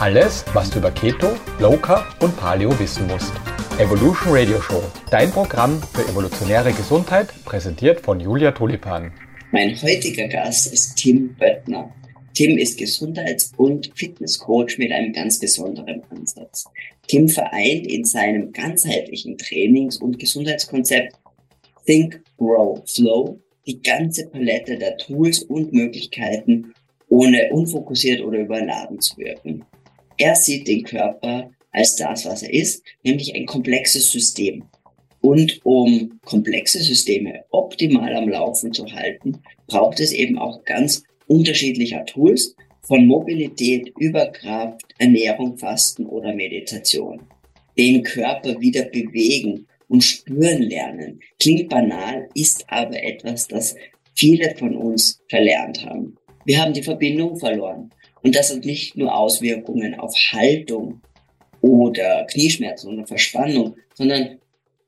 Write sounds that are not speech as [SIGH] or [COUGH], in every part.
Alles, was du über Keto, Low Carb und Paleo wissen musst. Evolution Radio Show, dein Programm für evolutionäre Gesundheit, präsentiert von Julia Tulipan. Mein heutiger Gast ist Tim Böttner. Tim ist Gesundheits- und Fitnesscoach mit einem ganz besonderen Ansatz. Tim vereint in seinem ganzheitlichen Trainings- und Gesundheitskonzept Think, Grow, Flow die ganze Palette der Tools und Möglichkeiten, ohne unfokussiert oder überladen zu wirken. Er sieht den Körper als das, was er ist, nämlich ein komplexes System. Und um komplexe Systeme optimal am Laufen zu halten, braucht es eben auch ganz unterschiedlicher Tools, von Mobilität über Kraft, Ernährung, Fasten oder Meditation. Den Körper wieder bewegen und spüren lernen. Klingt banal, ist aber etwas, das viele von uns verlernt haben. Wir haben die Verbindung verloren. Und das hat nicht nur Auswirkungen auf Haltung oder Knieschmerzen oder Verspannung, sondern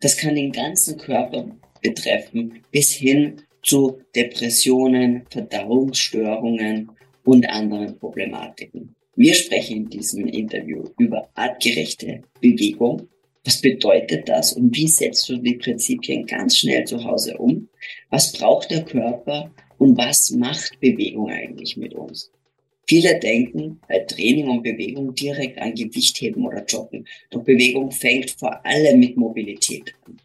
das kann den ganzen Körper betreffen, bis hin zu Depressionen, Verdauungsstörungen und anderen Problematiken. Wir sprechen in diesem Interview über artgerechte Bewegung. Was bedeutet das und wie setzt du die Prinzipien ganz schnell zu Hause um? Was braucht der Körper und was macht Bewegung eigentlich mit uns? Viele denken bei Training und Bewegung direkt an Gewichtheben oder Joggen. Doch Bewegung fängt vor allem mit Mobilität an.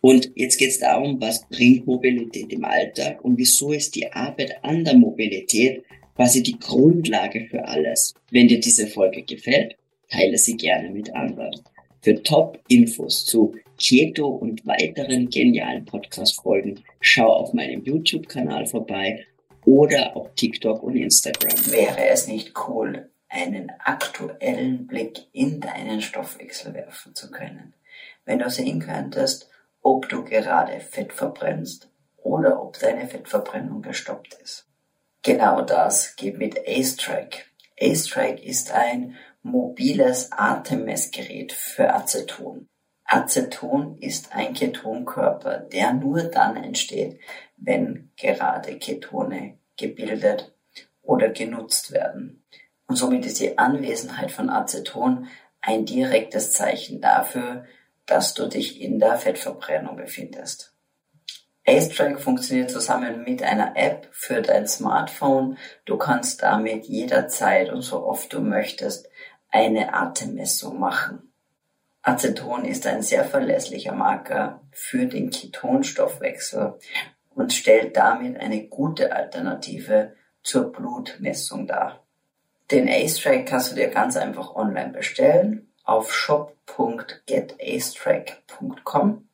Und jetzt geht es darum, was bringt Mobilität im Alltag und wieso ist die Arbeit an der Mobilität quasi die Grundlage für alles. Wenn dir diese Folge gefällt, teile sie gerne mit anderen. Für Top-Infos zu Keto und weiteren genialen Podcast-Folgen schau auf meinem YouTube-Kanal vorbei oder auf TikTok und Instagram. Wäre es nicht cool, einen aktuellen Blick in deinen Stoffwechsel werfen zu können? Wenn du sehen könntest, ob du gerade Fett verbrennst oder ob deine Fettverbrennung gestoppt ist. Genau das geht mit AceTrack. AceTrack ist ein mobiles Atemmessgerät für Aceton. Aceton ist ein Ketonkörper, der nur dann entsteht, wenn gerade Ketone gebildet oder genutzt werden. Und somit ist die Anwesenheit von Aceton ein direktes Zeichen dafür, dass du dich in der Fettverbrennung befindest. AceTrack funktioniert zusammen mit einer App für dein Smartphone. Du kannst damit jederzeit und so oft du möchtest eine Atemmessung machen. Aceton ist ein sehr verlässlicher Marker für den Ketonstoffwechsel und stellt damit eine gute Alternative zur Blutmessung dar. Den Ace-Track kannst du dir ganz einfach online bestellen auf shop.getacetrack.com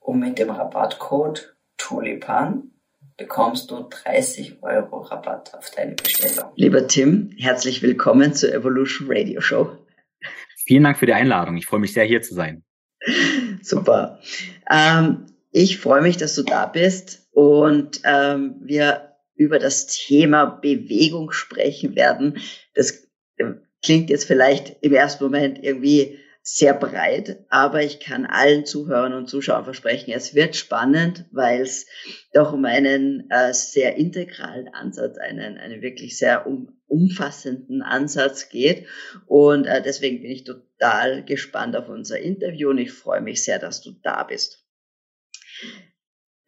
und mit dem Rabattcode Tulipan bekommst du 30 Euro Rabatt auf deine Bestellung. Lieber Tim, herzlich willkommen zur Evolution Radio Show. Vielen Dank für die Einladung. Ich freue mich sehr, hier zu sein. Super. Ähm, ich freue mich, dass du da bist und ähm, wir über das Thema Bewegung sprechen werden. Das äh, klingt jetzt vielleicht im ersten Moment irgendwie sehr breit, aber ich kann allen Zuhörern und Zuschauern versprechen, es wird spannend, weil es doch um einen äh, sehr integralen Ansatz, einen, einen wirklich sehr um, umfassenden Ansatz geht. Und äh, deswegen bin ich total gespannt auf unser Interview und ich freue mich sehr, dass du da bist.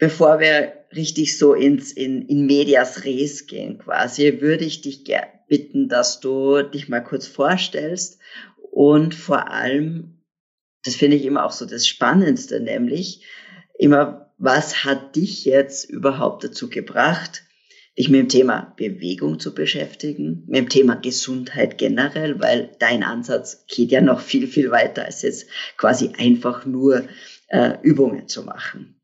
Bevor wir richtig so ins in, in medias res gehen quasi, würde ich dich bitten, dass du dich mal kurz vorstellst und vor allem, das finde ich immer auch so das Spannendste, nämlich immer, was hat dich jetzt überhaupt dazu gebracht, dich mit dem Thema Bewegung zu beschäftigen, mit dem Thema Gesundheit generell, weil dein Ansatz geht ja noch viel, viel weiter als jetzt quasi einfach nur äh, Übungen zu machen.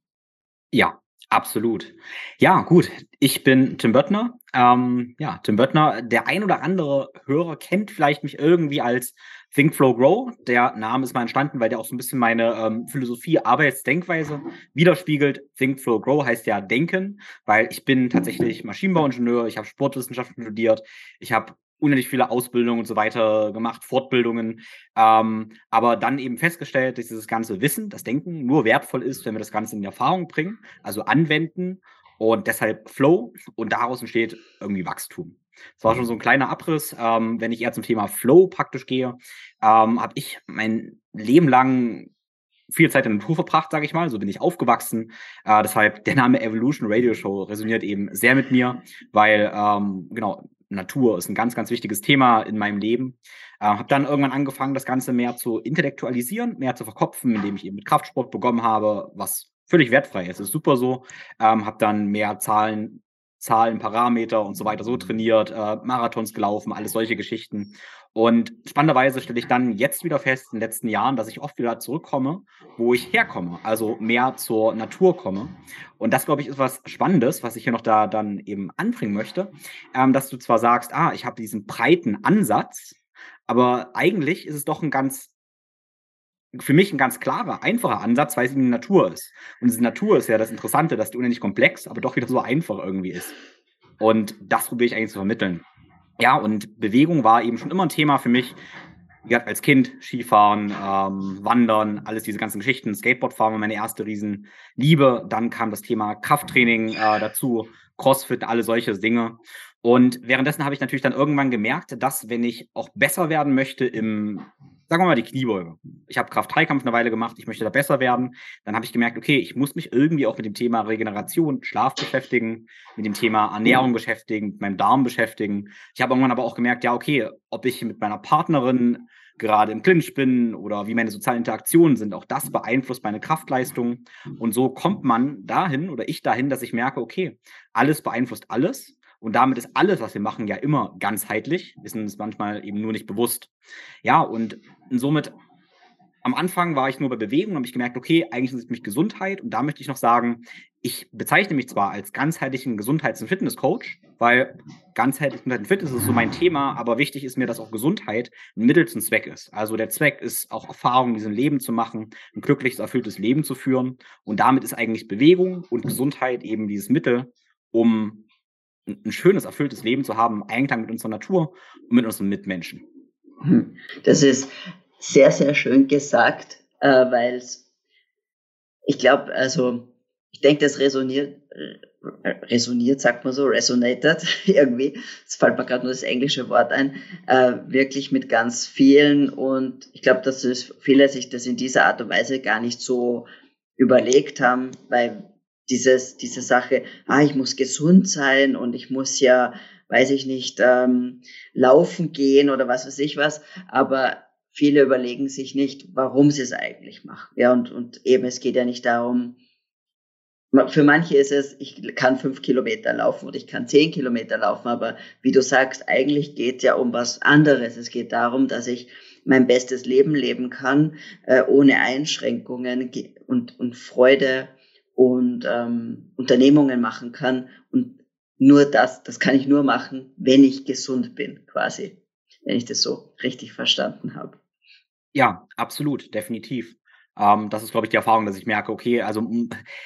Ja, absolut. Ja, gut. Ich bin Tim Böttner. Ähm, ja, Tim Böttner, der ein oder andere Hörer kennt vielleicht mich irgendwie als Think Flow Grow. Der Name ist mal entstanden, weil der auch so ein bisschen meine ähm, Philosophie, Arbeitsdenkweise widerspiegelt. Think Flow Grow heißt ja denken, weil ich bin tatsächlich Maschinenbauingenieur, ich habe Sportwissenschaften studiert, ich habe unendlich viele Ausbildungen und so weiter gemacht, Fortbildungen, ähm, aber dann eben festgestellt, dass dieses ganze Wissen, das Denken nur wertvoll ist, wenn wir das Ganze in Erfahrung bringen, also anwenden und deshalb Flow und daraus entsteht irgendwie Wachstum. Das war schon so ein kleiner Abriss. Ähm, wenn ich eher zum Thema Flow praktisch gehe, ähm, habe ich mein Leben lang viel Zeit in der Natur verbracht, sage ich mal. So bin ich aufgewachsen. Äh, deshalb der Name Evolution Radio Show resoniert eben sehr mit mir, weil ähm, genau Natur ist ein ganz, ganz wichtiges Thema in meinem Leben. Äh, habe dann irgendwann angefangen, das Ganze mehr zu intellektualisieren, mehr zu verkopfen, indem ich eben mit Kraftsport begonnen habe, was völlig wertfrei ist. Ist super so. Ähm, habe dann mehr Zahlen Zahlen, Parameter und so weiter so trainiert, äh, Marathons gelaufen, alles solche Geschichten. Und spannenderweise stelle ich dann jetzt wieder fest, in den letzten Jahren, dass ich oft wieder zurückkomme, wo ich herkomme, also mehr zur Natur komme. Und das, glaube ich, ist was Spannendes, was ich hier noch da dann eben anbringen möchte, ähm, dass du zwar sagst, ah, ich habe diesen breiten Ansatz, aber eigentlich ist es doch ein ganz für mich ein ganz klarer, einfacher Ansatz, weil es der Natur ist. Und diese Natur ist ja das Interessante, dass die unendlich komplex, aber doch wieder so einfach irgendwie ist. Und das probiere ich eigentlich zu vermitteln. Ja, und Bewegung war eben schon immer ein Thema für mich. Wie gesagt, als Kind Skifahren, ähm, Wandern, alles diese ganzen Geschichten. Skateboardfahren war meine erste Riesenliebe. Dann kam das Thema Krafttraining äh, dazu, Crossfit, alle solche Dinge. Und währenddessen habe ich natürlich dann irgendwann gemerkt, dass wenn ich auch besser werden möchte im sagen wir mal die Kniebeuge. Ich habe Kraft-Dreikampf eine Weile gemacht, ich möchte da besser werden. Dann habe ich gemerkt, okay, ich muss mich irgendwie auch mit dem Thema Regeneration, Schlaf beschäftigen, mit dem Thema Ernährung beschäftigen, mit meinem Darm beschäftigen. Ich habe irgendwann aber auch gemerkt, ja, okay, ob ich mit meiner Partnerin gerade im Clinch bin oder wie meine sozialen Interaktionen sind, auch das beeinflusst meine Kraftleistung. Und so kommt man dahin oder ich dahin, dass ich merke, okay, alles beeinflusst alles. Und damit ist alles, was wir machen, ja immer ganzheitlich, wissen es manchmal eben nur nicht bewusst. Ja, und somit am Anfang war ich nur bei Bewegung und habe ich gemerkt, okay, eigentlich ist es mich Gesundheit. Und da möchte ich noch sagen, ich bezeichne mich zwar als ganzheitlichen Gesundheits- und Fitnesscoach, weil ganzheitlich und Fitness ist so mein Thema, aber wichtig ist mir, dass auch Gesundheit ein Mittel zum Zweck ist. Also der Zweck ist auch Erfahrung in diesem Leben zu machen, ein glückliches, erfülltes Leben zu führen. Und damit ist eigentlich Bewegung und Gesundheit eben dieses Mittel, um ein schönes, erfülltes Leben zu haben, Einklang mit unserer Natur und mit unseren Mitmenschen. Hm. Das ist sehr, sehr schön gesagt, äh, weil ich glaube, also ich denke, das resoniert, äh, resoniert, sagt man so, resonated [LAUGHS] irgendwie. Es fällt mir gerade nur das englische Wort ein, äh, wirklich mit ganz vielen und ich glaube, dass viele sich das in dieser Art und Weise gar nicht so überlegt haben, weil dieses, diese Sache, ah, ich muss gesund sein und ich muss ja, weiß ich nicht, ähm, laufen gehen oder was weiß ich was, aber viele überlegen sich nicht, warum sie es eigentlich machen. Ja, und, und eben, es geht ja nicht darum, für manche ist es, ich kann fünf Kilometer laufen oder ich kann zehn Kilometer laufen, aber wie du sagst, eigentlich geht ja um was anderes. Es geht darum, dass ich mein bestes Leben leben kann, äh, ohne Einschränkungen und, und Freude und ähm, Unternehmungen machen kann. Und nur das, das kann ich nur machen, wenn ich gesund bin, quasi, wenn ich das so richtig verstanden habe. Ja, absolut, definitiv. Ähm, das ist, glaube ich, die Erfahrung, dass ich merke, okay, also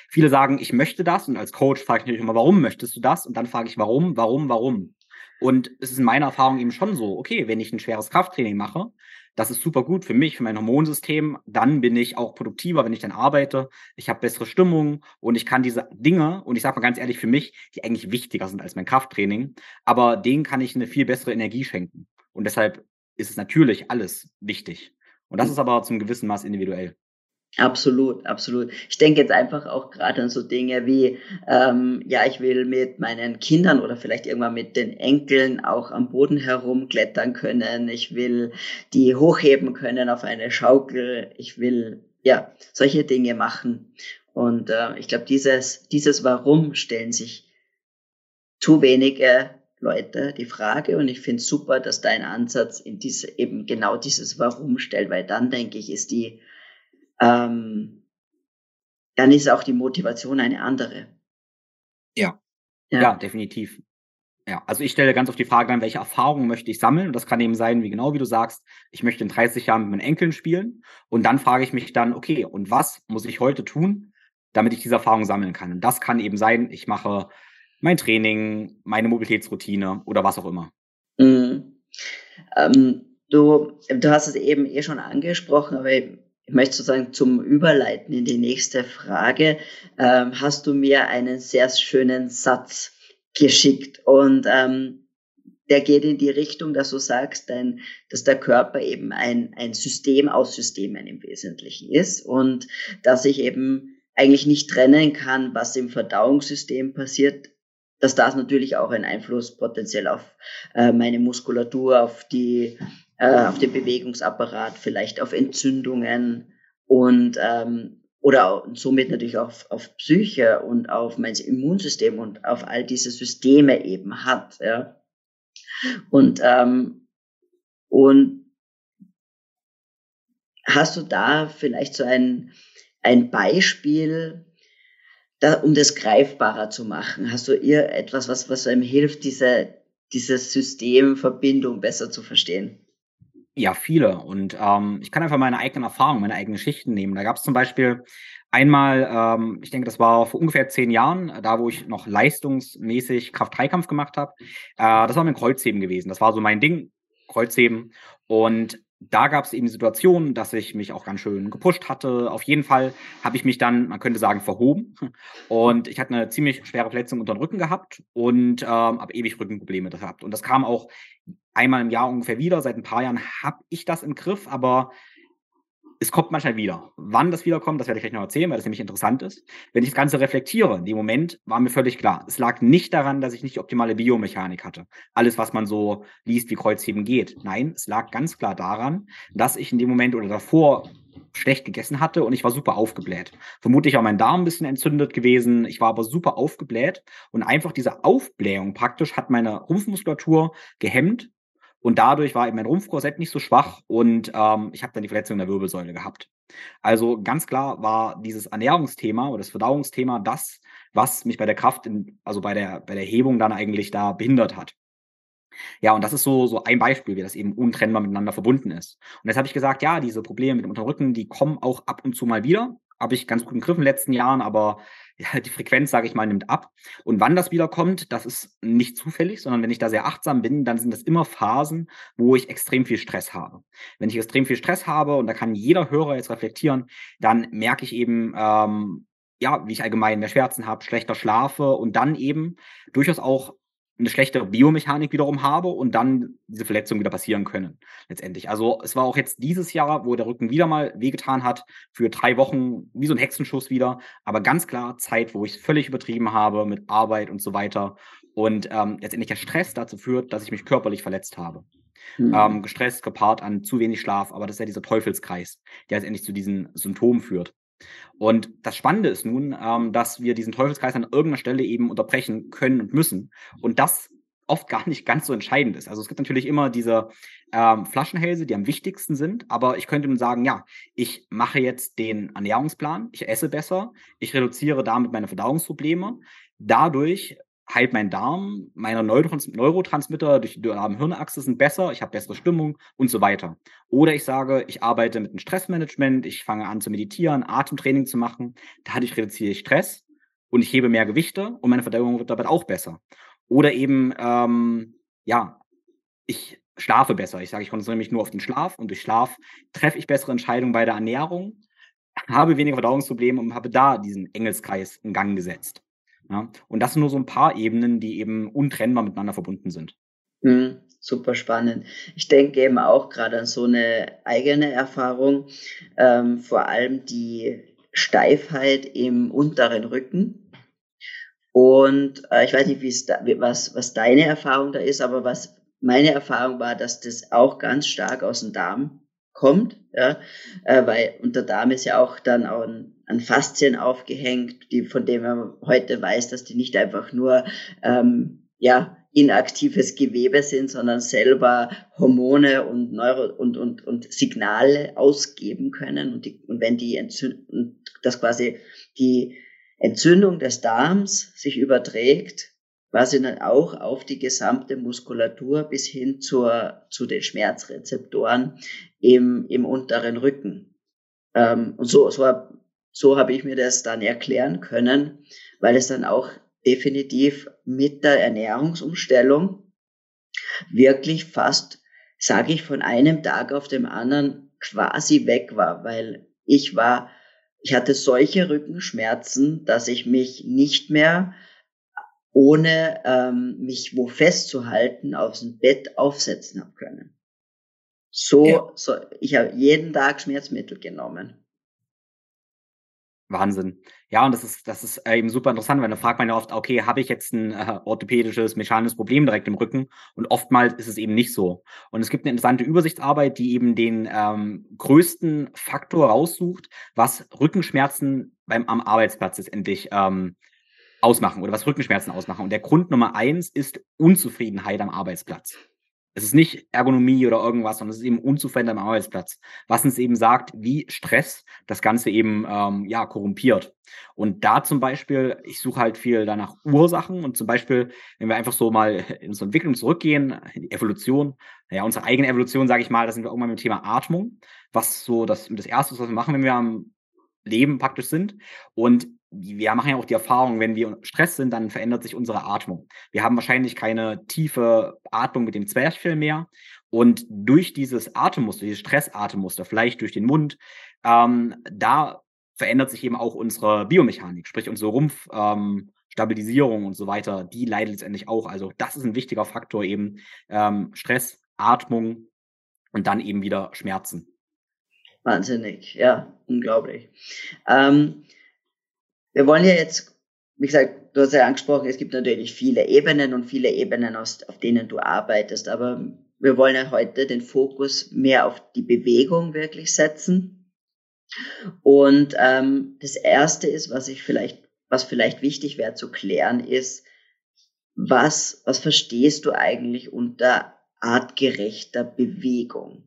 viele sagen, ich möchte das und als Coach frage ich natürlich immer, warum möchtest du das? Und dann frage ich, warum, warum, warum? Und es ist in meiner Erfahrung eben schon so, okay, wenn ich ein schweres Krafttraining mache, das ist super gut für mich, für mein Hormonsystem. Dann bin ich auch produktiver, wenn ich dann arbeite. Ich habe bessere Stimmung und ich kann diese Dinge, und ich sage mal ganz ehrlich, für mich, die eigentlich wichtiger sind als mein Krafttraining, aber denen kann ich eine viel bessere Energie schenken. Und deshalb ist es natürlich alles wichtig. Und das ist aber zum gewissen Maß individuell. Absolut, absolut. Ich denke jetzt einfach auch gerade an so Dinge wie, ähm, ja, ich will mit meinen Kindern oder vielleicht irgendwann mit den Enkeln auch am Boden herumklettern können. Ich will die hochheben können auf eine Schaukel. Ich will, ja, solche Dinge machen. Und äh, ich glaube, dieses, dieses Warum stellen sich zu wenige Leute die Frage. Und ich finde super, dass dein Ansatz in diese, eben genau dieses Warum stellt, weil dann denke ich, ist die ähm, dann ist auch die Motivation eine andere. Ja. ja. Ja, definitiv. Ja, also ich stelle ganz oft die Frage an, welche Erfahrungen möchte ich sammeln? Und das kann eben sein, wie genau wie du sagst, ich möchte in 30 Jahren mit meinen Enkeln spielen. Und dann frage ich mich dann, okay, und was muss ich heute tun, damit ich diese Erfahrung sammeln kann? Und das kann eben sein, ich mache mein Training, meine Mobilitätsroutine oder was auch immer. Mhm. Ähm, du, du hast es eben eh schon angesprochen, aber ich möchte sozusagen zum Überleiten in die nächste Frage, ähm, hast du mir einen sehr schönen Satz geschickt? Und ähm, der geht in die Richtung, dass du sagst, dein, dass der Körper eben ein, ein System aus Systemen im Wesentlichen ist und dass ich eben eigentlich nicht trennen kann, was im Verdauungssystem passiert, dass das natürlich auch einen Einfluss potenziell auf äh, meine Muskulatur, auf die, äh, auf den Bewegungsapparat, vielleicht auf Entzündungen und ähm, oder somit natürlich auch auf, auf Psyche und auf mein Immunsystem und auf all diese Systeme eben hat. Ja. Und, ähm, und hast du da vielleicht so ein, ein Beispiel, da, um das greifbarer zu machen? Hast du ihr etwas, was, was einem hilft, diese, diese Systemverbindung besser zu verstehen? Ja, viele. Und ähm, ich kann einfach meine eigenen Erfahrungen, meine eigenen Geschichten nehmen. Da gab es zum Beispiel einmal, ähm, ich denke, das war vor ungefähr zehn Jahren, da wo ich noch leistungsmäßig Kraft-3-Kampf gemacht habe. Äh, das war mein Kreuzheben gewesen. Das war so mein Ding, Kreuzheben. Und da gab es eben die Situation, dass ich mich auch ganz schön gepusht hatte. Auf jeden Fall habe ich mich dann, man könnte sagen, verhoben. Und ich hatte eine ziemlich schwere Verletzung unter den Rücken gehabt und ähm, habe ewig Rückenprobleme gehabt. Und das kam auch einmal im Jahr ungefähr wieder. Seit ein paar Jahren habe ich das im Griff, aber es kommt manchmal wieder. Wann das wiederkommt, das werde ich gleich noch erzählen, weil das nämlich interessant ist. Wenn ich das Ganze reflektiere, in dem Moment war mir völlig klar, es lag nicht daran, dass ich nicht die optimale Biomechanik hatte. Alles, was man so liest, wie Kreuzheben geht. Nein, es lag ganz klar daran, dass ich in dem Moment oder davor schlecht gegessen hatte und ich war super aufgebläht. Vermutlich auch mein Darm ein bisschen entzündet gewesen. Ich war aber super aufgebläht und einfach diese Aufblähung praktisch hat meine Rumpfmuskulatur gehemmt und dadurch war eben mein Rumpfkorsett nicht so schwach und ähm, ich habe dann die Verletzung der Wirbelsäule gehabt. Also ganz klar war dieses Ernährungsthema oder das Verdauungsthema das, was mich bei der Kraft, in, also bei der, bei der Hebung dann eigentlich da behindert hat. Ja, und das ist so, so ein Beispiel, wie das eben untrennbar miteinander verbunden ist. Und jetzt habe ich gesagt, ja, diese Probleme mit dem Unterrücken, die kommen auch ab und zu mal wieder. Habe ich ganz gut im Griff in den letzten Jahren, aber ja, die Frequenz, sage ich mal, nimmt ab. Und wann das wieder kommt, das ist nicht zufällig, sondern wenn ich da sehr achtsam bin, dann sind das immer Phasen, wo ich extrem viel Stress habe. Wenn ich extrem viel Stress habe, und da kann jeder Hörer jetzt reflektieren, dann merke ich eben, ähm, ja, wie ich allgemein mehr Schmerzen habe, schlechter schlafe und dann eben durchaus auch eine schlechtere Biomechanik wiederum habe und dann diese Verletzungen wieder passieren können, letztendlich. Also es war auch jetzt dieses Jahr, wo der Rücken wieder mal wehgetan hat, für drei Wochen, wie so ein Hexenschuss wieder, aber ganz klar Zeit, wo ich es völlig übertrieben habe mit Arbeit und so weiter und ähm, letztendlich der Stress dazu führt, dass ich mich körperlich verletzt habe. Mhm. Ähm, gestresst, gepaart an zu wenig Schlaf, aber das ist ja dieser Teufelskreis, der letztendlich zu diesen Symptomen führt. Und das Spannende ist nun, ähm, dass wir diesen Teufelskreis an irgendeiner Stelle eben unterbrechen können und müssen. Und das oft gar nicht ganz so entscheidend ist. Also es gibt natürlich immer diese ähm, Flaschenhälse, die am wichtigsten sind, aber ich könnte nun sagen, ja, ich mache jetzt den Ernährungsplan, ich esse besser, ich reduziere damit meine Verdauungsprobleme. Dadurch heilt mein Darm, meine Neurotrans Neurotransmitter durch die Darm-Hirnachse sind besser, ich habe bessere Stimmung und so weiter. Oder ich sage, ich arbeite mit einem Stressmanagement, ich fange an zu meditieren, Atemtraining zu machen, dadurch reduziere ich Stress und ich hebe mehr Gewichte und meine Verdauung wird dabei auch besser. Oder eben, ähm, ja, ich schlafe besser. Ich sage, ich konzentriere mich nur auf den Schlaf und durch Schlaf treffe ich bessere Entscheidungen bei der Ernährung, habe weniger Verdauungsprobleme und habe da diesen Engelskreis in Gang gesetzt. Ja? Und das sind nur so ein paar Ebenen, die eben untrennbar miteinander verbunden sind. Mhm, super spannend. Ich denke eben auch gerade an so eine eigene Erfahrung, ähm, vor allem die Steifheit im unteren Rücken. Und äh, ich weiß nicht, da, was, was deine Erfahrung da ist, aber was meine Erfahrung war, dass das auch ganz stark aus dem Darm kommt, ja, äh, weil unter Darm ist ja auch dann auch ein an Faszien aufgehängt, die, von denen man heute weiß, dass die nicht einfach nur ähm, ja, inaktives Gewebe sind, sondern selber Hormone und Neuro und, und, und Signale ausgeben können. Und, die, und wenn die Entzündung, das quasi die Entzündung des Darms sich überträgt, quasi dann auch auf die gesamte Muskulatur bis hin zur, zu den Schmerzrezeptoren im, im unteren Rücken. Ähm, und so, so so habe ich mir das dann erklären können, weil es dann auch definitiv mit der Ernährungsumstellung wirklich fast, sage ich, von einem Tag auf dem anderen quasi weg war, weil ich war, ich hatte solche Rückenschmerzen, dass ich mich nicht mehr ohne ähm, mich wo festzuhalten, aus dem Bett aufsetzen habe können. So, ja. so ich habe jeden Tag Schmerzmittel genommen. Wahnsinn. Ja, und das ist, das ist eben super interessant, weil da fragt man ja oft, okay, habe ich jetzt ein äh, orthopädisches, mechanisches Problem direkt im Rücken? Und oftmals ist es eben nicht so. Und es gibt eine interessante Übersichtsarbeit, die eben den ähm, größten Faktor raussucht, was Rückenschmerzen beim, am Arbeitsplatz letztendlich ähm, ausmachen oder was Rückenschmerzen ausmachen. Und der Grund Nummer eins ist Unzufriedenheit am Arbeitsplatz. Es ist nicht Ergonomie oder irgendwas, sondern es ist eben Unzufriedenheit am Arbeitsplatz, was uns eben sagt, wie Stress das Ganze eben ähm, ja korrumpiert. Und da zum Beispiel, ich suche halt viel danach Ursachen und zum Beispiel, wenn wir einfach so mal in unsere Entwicklung zurückgehen, in die Evolution, ja, unsere eigene Evolution, sage ich mal, da sind wir irgendwann mit dem Thema Atmung, was so das, das Erste, was wir machen, wenn wir am Leben praktisch sind. Und wir machen ja auch die Erfahrung, wenn wir Stress sind, dann verändert sich unsere Atmung. Wir haben wahrscheinlich keine tiefe Atmung mit dem Zwerchfell mehr. Und durch dieses Atemmuster, dieses Stressatemmuster, vielleicht durch den Mund, ähm, da verändert sich eben auch unsere Biomechanik, sprich unsere Rumpfstabilisierung ähm, und so weiter, die leidet letztendlich auch. Also das ist ein wichtiger Faktor eben ähm, Stress, Atmung und dann eben wieder Schmerzen. Wahnsinnig, ja, unglaublich. Ähm, wir wollen ja jetzt, wie gesagt, du hast ja angesprochen, es gibt natürlich viele Ebenen und viele Ebenen, auf denen du arbeitest, aber wir wollen ja heute den Fokus mehr auf die Bewegung wirklich setzen. Und ähm, das erste ist, was ich vielleicht, was vielleicht wichtig wäre zu klären, ist, was, was verstehst du eigentlich unter artgerechter Bewegung?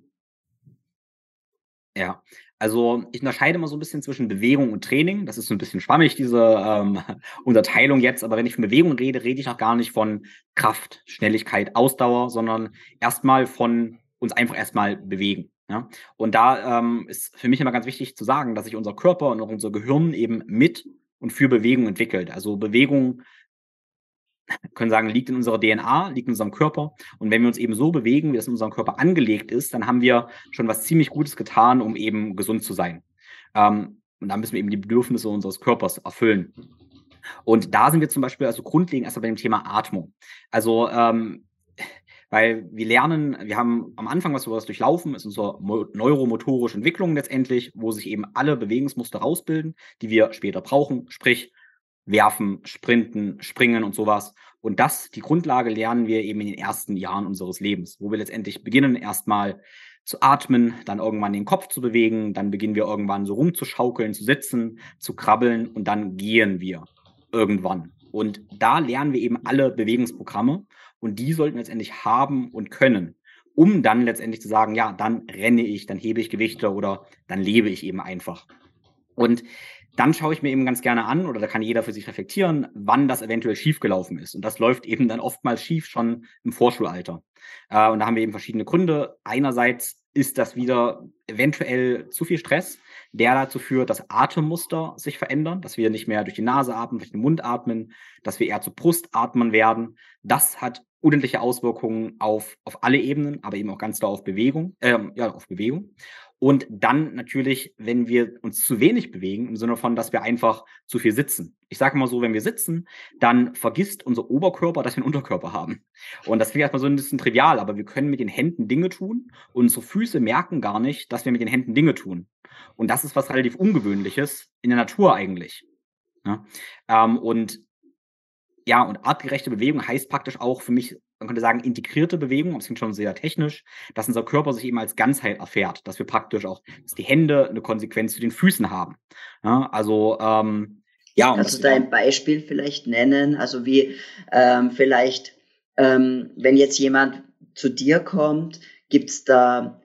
Ja, also ich unterscheide immer so ein bisschen zwischen Bewegung und Training. Das ist so ein bisschen schwammig, diese ähm, [LAUGHS] Unterteilung jetzt. Aber wenn ich von Bewegung rede, rede ich noch gar nicht von Kraft, Schnelligkeit, Ausdauer, sondern erstmal von uns einfach erstmal bewegen. Ja? Und da ähm, ist für mich immer ganz wichtig zu sagen, dass sich unser Körper und auch unser Gehirn eben mit und für Bewegung entwickelt. Also Bewegung können sagen, liegt in unserer DNA, liegt in unserem Körper. Und wenn wir uns eben so bewegen, wie das in unserem Körper angelegt ist, dann haben wir schon was ziemlich Gutes getan, um eben gesund zu sein. Ähm, und da müssen wir eben die Bedürfnisse unseres Körpers erfüllen. Und da sind wir zum Beispiel also grundlegend erstmal bei dem Thema Atmung. Also, ähm, weil wir lernen, wir haben am Anfang, was wir was durchlaufen, ist unsere neuromotorische Entwicklung letztendlich, wo sich eben alle Bewegungsmuster rausbilden, die wir später brauchen. Sprich, Werfen, Sprinten, Springen und sowas. Und das, die Grundlage lernen wir eben in den ersten Jahren unseres Lebens, wo wir letztendlich beginnen, erstmal zu atmen, dann irgendwann den Kopf zu bewegen, dann beginnen wir irgendwann so rumzuschaukeln, zu sitzen, zu krabbeln und dann gehen wir irgendwann. Und da lernen wir eben alle Bewegungsprogramme und die sollten letztendlich haben und können, um dann letztendlich zu sagen, ja, dann renne ich, dann hebe ich Gewichte oder dann lebe ich eben einfach. Und dann schaue ich mir eben ganz gerne an, oder da kann jeder für sich reflektieren, wann das eventuell schiefgelaufen ist. Und das läuft eben dann oftmals schief schon im Vorschulalter. Äh, und da haben wir eben verschiedene Gründe. Einerseits ist das wieder eventuell zu viel Stress, der dazu führt, dass Atemmuster sich verändern, dass wir nicht mehr durch die Nase atmen, durch den Mund atmen, dass wir eher zur Brust atmen werden. Das hat unendliche Auswirkungen auf, auf alle Ebenen, aber eben auch ganz klar auf Bewegung, äh, ja, auf Bewegung. Und dann natürlich, wenn wir uns zu wenig bewegen, im Sinne von, dass wir einfach zu viel sitzen. Ich sage mal so, wenn wir sitzen, dann vergisst unser Oberkörper, dass wir einen Unterkörper haben. Und das klingt erstmal so ein bisschen trivial, aber wir können mit den Händen Dinge tun und unsere Füße merken gar nicht, dass wir mit den Händen Dinge tun. Und das ist was relativ Ungewöhnliches in der Natur eigentlich. Ja? Ähm, und ja, und artgerechte Bewegung heißt praktisch auch für mich man könnte sagen, integrierte Bewegung, das klingt schon sehr technisch, dass unser Körper sich eben als Ganzheit erfährt, dass wir praktisch auch, dass die Hände eine Konsequenz zu den Füßen haben. Ja, also ähm, ja. Kannst du da ein Beispiel vielleicht nennen? Also wie ähm, vielleicht, ähm, wenn jetzt jemand zu dir kommt, gibt's da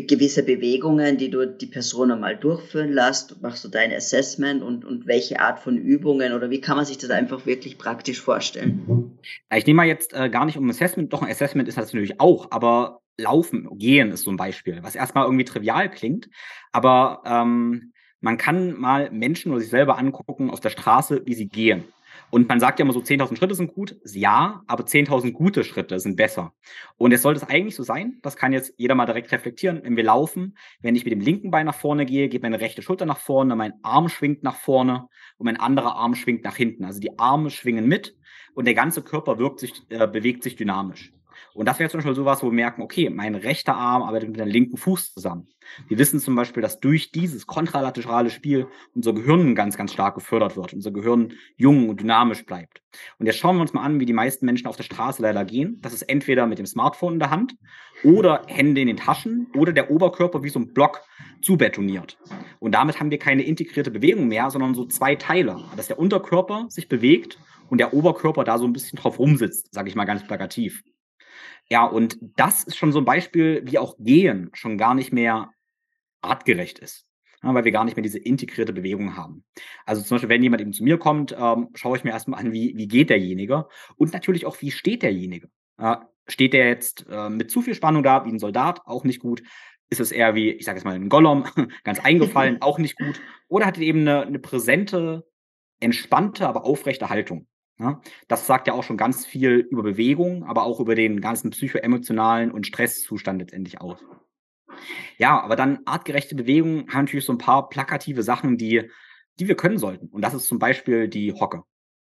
gewisse Bewegungen, die du die Person einmal durchführen lässt, machst du dein Assessment und, und welche Art von Übungen oder wie kann man sich das einfach wirklich praktisch vorstellen? Ich nehme mal jetzt äh, gar nicht um Assessment, doch ein Assessment ist das natürlich auch, aber Laufen, Gehen ist so ein Beispiel, was erstmal irgendwie trivial klingt, aber ähm, man kann mal Menschen oder sich selber angucken auf der Straße, wie sie gehen. Und man sagt ja immer so, 10.000 Schritte sind gut. Ja, aber 10.000 gute Schritte sind besser. Und es sollte es eigentlich so sein, das kann jetzt jeder mal direkt reflektieren, wenn wir laufen, wenn ich mit dem linken Bein nach vorne gehe, geht meine rechte Schulter nach vorne, mein Arm schwingt nach vorne und mein anderer Arm schwingt nach hinten. Also die Arme schwingen mit und der ganze Körper wirkt sich, äh, bewegt sich dynamisch. Und das wäre zum Beispiel sowas, wo wir merken, okay, mein rechter Arm arbeitet mit dem linken Fuß zusammen. Wir wissen zum Beispiel, dass durch dieses kontralaterale Spiel unser Gehirn ganz, ganz stark gefördert wird, unser Gehirn jung und dynamisch bleibt. Und jetzt schauen wir uns mal an, wie die meisten Menschen auf der Straße leider gehen. Das ist entweder mit dem Smartphone in der Hand oder Hände in den Taschen oder der Oberkörper wie so ein Block zubetoniert. Und damit haben wir keine integrierte Bewegung mehr, sondern so zwei Teile, dass der Unterkörper sich bewegt und der Oberkörper da so ein bisschen drauf rumsitzt, sage ich mal ganz plakativ. Ja, und das ist schon so ein Beispiel, wie auch Gehen schon gar nicht mehr artgerecht ist. Ja, weil wir gar nicht mehr diese integrierte Bewegung haben. Also zum Beispiel, wenn jemand eben zu mir kommt, ähm, schaue ich mir erstmal an, wie, wie geht derjenige und natürlich auch, wie steht derjenige. Äh, steht der jetzt äh, mit zu viel Spannung da, wie ein Soldat, auch nicht gut. Ist es eher wie, ich sage jetzt mal, ein Gollum, [LAUGHS] ganz eingefallen, [LAUGHS] auch nicht gut. Oder hat er eben eine, eine präsente, entspannte, aber aufrechte Haltung. Ja, das sagt ja auch schon ganz viel über Bewegung, aber auch über den ganzen psychoemotionalen und Stresszustand letztendlich aus. Ja, aber dann artgerechte Bewegungen haben natürlich so ein paar plakative Sachen, die, die wir können sollten. Und das ist zum Beispiel die Hocke.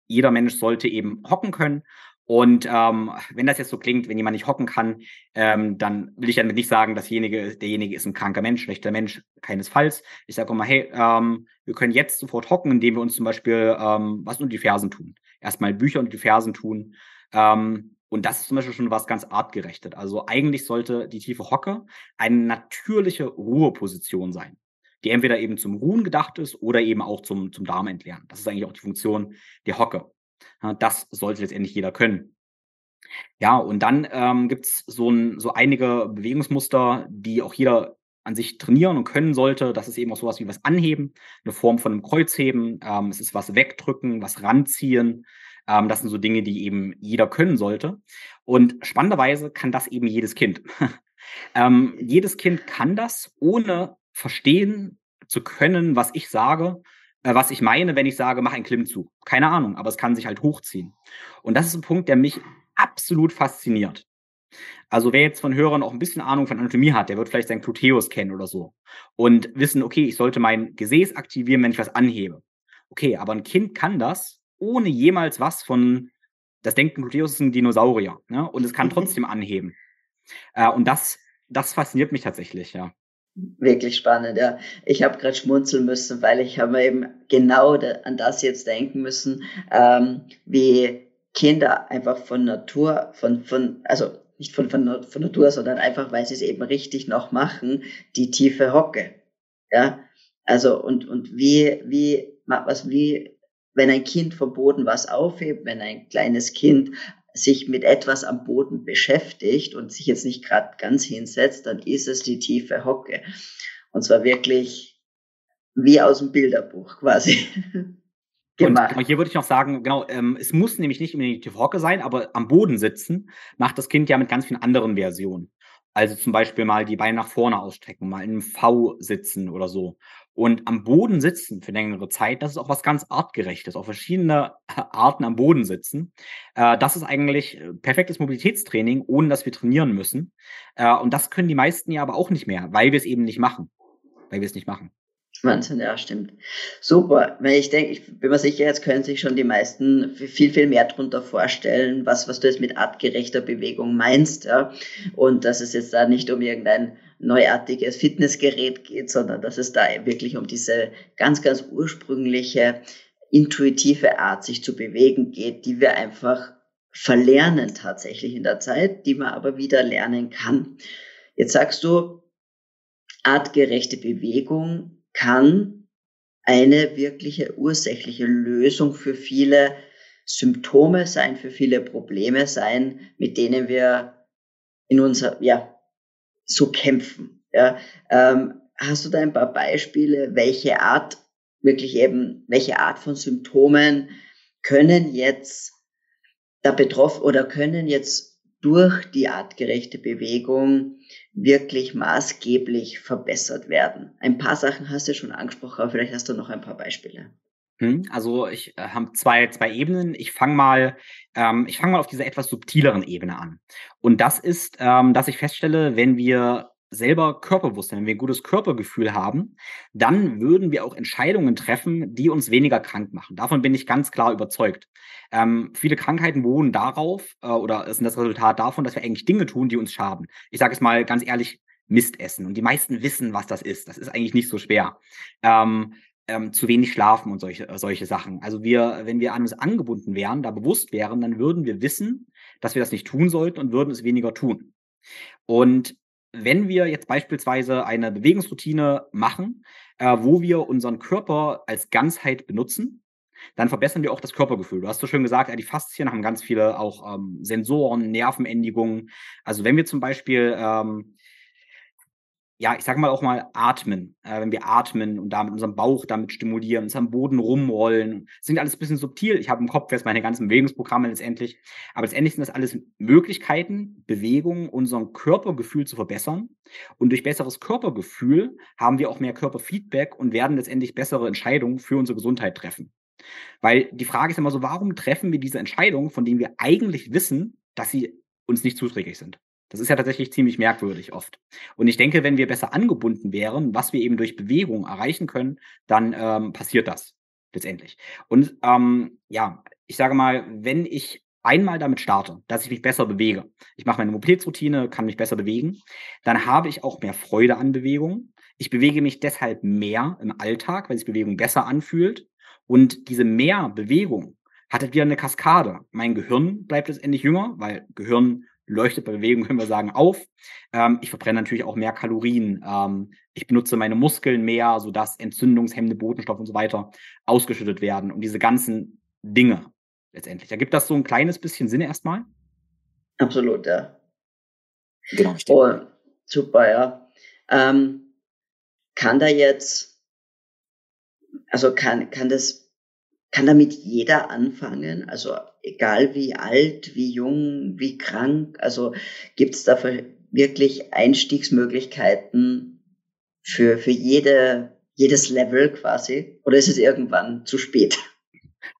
Jeder Mensch sollte eben hocken können. Und ähm, wenn das jetzt so klingt, wenn jemand nicht hocken kann, ähm, dann will ich damit nicht sagen, dasjenige, derjenige ist ein kranker Mensch, schlechter Mensch, keinesfalls. Ich sage immer, hey, ähm, wir können jetzt sofort hocken, indem wir uns zum Beispiel ähm, was unter die Fersen tun erstmal Bücher und die Fersen tun. Ähm, und das ist zum Beispiel schon was ganz artgerechtet. Also eigentlich sollte die tiefe Hocke eine natürliche Ruheposition sein, die entweder eben zum Ruhen gedacht ist oder eben auch zum, zum Darm entleeren. Das ist eigentlich auch die Funktion der Hocke. Das sollte letztendlich jeder können. Ja, und dann ähm, gibt es so, ein, so einige Bewegungsmuster, die auch jeder an sich trainieren und können sollte. Das ist eben auch sowas wie was anheben, eine Form von einem Kreuzheben. Ähm, es ist was wegdrücken, was ranziehen. Ähm, das sind so Dinge, die eben jeder können sollte. Und spannenderweise kann das eben jedes Kind. [LAUGHS] ähm, jedes Kind kann das, ohne verstehen zu können, was ich sage, äh, was ich meine, wenn ich sage, mach einen Klimmzug. Keine Ahnung, aber es kann sich halt hochziehen. Und das ist ein Punkt, der mich absolut fasziniert. Also wer jetzt von Hörern auch ein bisschen Ahnung von Anatomie hat, der wird vielleicht seinen Gluteus kennen oder so und wissen, okay, ich sollte mein Gesäß aktivieren, wenn ich was anhebe. Okay, aber ein Kind kann das, ohne jemals was von, das denkt ein Gluteus ist ein Dinosaurier, ne? und es kann trotzdem anheben. Äh, und das, das fasziniert mich tatsächlich, ja. Wirklich spannend, ja. Ich habe gerade schmunzeln müssen, weil ich habe eben genau an das jetzt denken müssen, ähm, wie Kinder einfach von Natur, von, von, also nicht von, von, von Natur, sondern einfach, weil sie es eben richtig noch machen, die tiefe Hocke. Ja, also und, und wie, wie, was, wie, wenn ein Kind vom Boden was aufhebt, wenn ein kleines Kind sich mit etwas am Boden beschäftigt und sich jetzt nicht gerade ganz hinsetzt, dann ist es die tiefe Hocke. Und zwar wirklich wie aus dem Bilderbuch quasi. [LAUGHS] gemacht. Und hier würde ich noch sagen, genau, ähm, es muss nämlich nicht unbedingt die Hocke sein, aber am Boden sitzen macht das Kind ja mit ganz vielen anderen Versionen. Also zum Beispiel mal die Beine nach vorne ausstrecken, mal in einem V sitzen oder so. Und am Boden sitzen für längere Zeit, das ist auch was ganz artgerechtes, auf verschiedene [LAUGHS] Arten am Boden sitzen. Äh, das ist eigentlich äh, perfektes Mobilitätstraining, ohne dass wir trainieren müssen. Äh, und das können die meisten ja aber auch nicht mehr, weil wir es eben nicht machen. Weil wir es nicht machen. Wahnsinn, ja, stimmt. Super. Weil ich denke, ich bin mir sicher, jetzt können sich schon die meisten viel, viel mehr darunter vorstellen, was, was du jetzt mit artgerechter Bewegung meinst, ja. Und dass es jetzt da nicht um irgendein neuartiges Fitnessgerät geht, sondern dass es da wirklich um diese ganz, ganz ursprüngliche, intuitive Art, sich zu bewegen geht, die wir einfach verlernen tatsächlich in der Zeit, die man aber wieder lernen kann. Jetzt sagst du, artgerechte Bewegung kann eine wirkliche ursächliche Lösung für viele Symptome sein, für viele Probleme sein, mit denen wir in unser, ja, so kämpfen. Ja. Ähm, hast du da ein paar Beispiele, welche Art, wirklich eben, welche Art von Symptomen können jetzt da betroffen oder können jetzt durch die artgerechte Bewegung wirklich maßgeblich verbessert werden. Ein paar Sachen hast du schon angesprochen, aber vielleicht hast du noch ein paar Beispiele. Hm, also ich äh, habe zwei, zwei Ebenen. Ich fange mal, ähm, ich fange mal auf dieser etwas subtileren Ebene an. Und das ist, ähm, dass ich feststelle, wenn wir selber Körperbewusstsein, wenn wir ein gutes Körpergefühl haben, dann würden wir auch Entscheidungen treffen, die uns weniger krank machen. Davon bin ich ganz klar überzeugt. Ähm, viele Krankheiten beruhen darauf äh, oder sind das Resultat davon, dass wir eigentlich Dinge tun, die uns schaden. Ich sage es mal ganz ehrlich, Mist essen. Und die meisten wissen, was das ist. Das ist eigentlich nicht so schwer. Ähm, ähm, zu wenig schlafen und solche, solche Sachen. Also wir, wenn wir an uns angebunden wären, da bewusst wären, dann würden wir wissen, dass wir das nicht tun sollten und würden es weniger tun. Und wenn wir jetzt beispielsweise eine Bewegungsroutine machen, äh, wo wir unseren Körper als Ganzheit benutzen, dann verbessern wir auch das Körpergefühl. Du hast so schön gesagt, die Faszien haben ganz viele auch ähm, Sensoren, Nervenendigungen. Also wenn wir zum Beispiel ähm, ja, ich sage mal auch mal atmen. Äh, wenn wir atmen und damit unseren Bauch damit stimulieren, uns am Boden rumrollen, das sind alles ein bisschen subtil. Ich habe im Kopf jetzt meine ganzen Bewegungsprogramme letztendlich. Aber letztendlich sind das alles Möglichkeiten, Bewegungen, unseren Körpergefühl zu verbessern. Und durch besseres Körpergefühl haben wir auch mehr Körperfeedback und werden letztendlich bessere Entscheidungen für unsere Gesundheit treffen. Weil die Frage ist immer so, warum treffen wir diese Entscheidungen, von denen wir eigentlich wissen, dass sie uns nicht zuträglich sind? Das ist ja tatsächlich ziemlich merkwürdig oft. Und ich denke, wenn wir besser angebunden wären, was wir eben durch Bewegung erreichen können, dann ähm, passiert das letztendlich. Und ähm, ja, ich sage mal, wenn ich einmal damit starte, dass ich mich besser bewege, ich mache meine Mobilitätsroutine, kann mich besser bewegen, dann habe ich auch mehr Freude an Bewegung. Ich bewege mich deshalb mehr im Alltag, weil sich Bewegung besser anfühlt. Und diese mehr Bewegung hat halt wieder eine Kaskade. Mein Gehirn bleibt letztendlich jünger, weil Gehirn leuchtet bei Bewegung, können wir sagen, auf. Ähm, ich verbrenne natürlich auch mehr Kalorien. Ähm, ich benutze meine Muskeln mehr, sodass entzündungshemmende Botenstoffe und so weiter ausgeschüttet werden und diese ganzen Dinge letztendlich. Da gibt das so ein kleines bisschen Sinn erstmal. Absolut, ja. Genau. Oh, super, ja. Ähm, kann da jetzt, also kann, kann das, kann damit jeder anfangen? Also egal wie alt, wie jung, wie krank? Also gibt es da wirklich Einstiegsmöglichkeiten für, für jede, jedes Level quasi? Oder ist es irgendwann zu spät?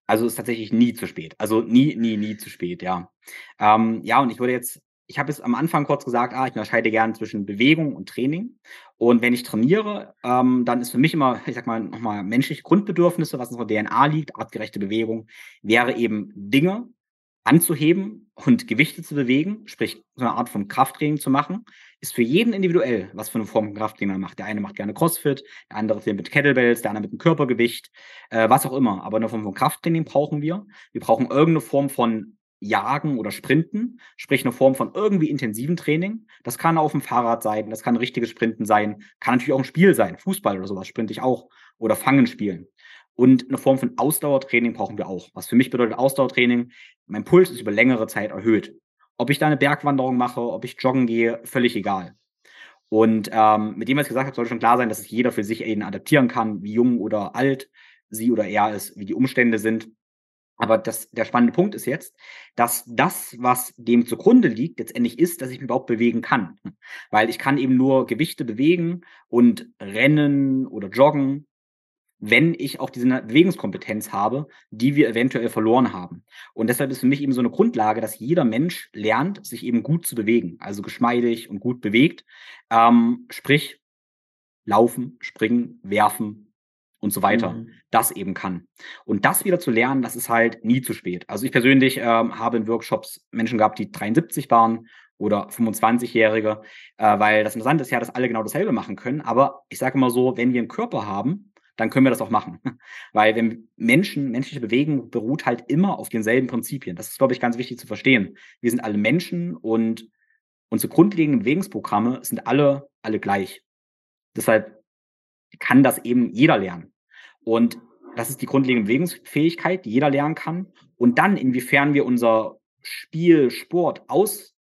Also es ist tatsächlich nie zu spät. Also nie, nie, nie zu spät, ja. Ähm, ja, und ich würde jetzt ich habe es am Anfang kurz gesagt, ah, ich unterscheide gerne zwischen Bewegung und Training. Und wenn ich trainiere, ähm, dann ist für mich immer, ich sag mal, nochmal menschliche Grundbedürfnisse, was in unserer DNA liegt, artgerechte Bewegung, wäre eben Dinge anzuheben und Gewichte zu bewegen, sprich so eine Art von Krafttraining zu machen, ist für jeden individuell, was für eine Form von Krafttraining man macht. Der eine macht gerne Crossfit, der andere mit Kettlebells, der andere mit dem Körpergewicht, äh, was auch immer. Aber eine Form von Krafttraining brauchen wir. Wir brauchen irgendeine Form von Jagen oder Sprinten, sprich eine Form von irgendwie intensiven Training. Das kann auf dem Fahrrad sein, das kann richtiges Sprinten sein, kann natürlich auch ein Spiel sein, Fußball oder sowas sprinte ich auch oder Fangen spielen. Und eine Form von Ausdauertraining brauchen wir auch. Was für mich bedeutet Ausdauertraining, mein Puls ist über längere Zeit erhöht. Ob ich da eine Bergwanderung mache, ob ich joggen gehe, völlig egal. Und ähm, mit dem, was ich gesagt habe, sollte schon klar sein, dass es jeder für sich eben adaptieren kann, wie jung oder alt sie oder er ist, wie die Umstände sind. Aber das, der spannende Punkt ist jetzt, dass das, was dem zugrunde liegt, letztendlich ist, dass ich mich überhaupt bewegen kann. Weil ich kann eben nur Gewichte bewegen und rennen oder joggen, wenn ich auch diese Bewegungskompetenz habe, die wir eventuell verloren haben. Und deshalb ist für mich eben so eine Grundlage, dass jeder Mensch lernt, sich eben gut zu bewegen, also geschmeidig und gut bewegt. Ähm, sprich, laufen, springen, werfen, und so weiter, mhm. das eben kann. Und das wieder zu lernen, das ist halt nie zu spät. Also ich persönlich ähm, habe in Workshops Menschen gehabt, die 73 waren oder 25-Jährige, äh, weil das Interessante ist ja, dass alle genau dasselbe machen können. Aber ich sage immer so, wenn wir einen Körper haben, dann können wir das auch machen. [LAUGHS] Weil wenn Menschen, menschliche Bewegung beruht halt immer auf denselben Prinzipien. Das ist, glaube ich, ganz wichtig zu verstehen. Wir sind alle Menschen und unsere grundlegenden Bewegungsprogramme sind alle, alle gleich. Deshalb kann das eben jeder lernen. Und das ist die grundlegende Bewegungsfähigkeit, die jeder lernen kann. Und dann, inwiefern wir unser Spiel, Sport aus,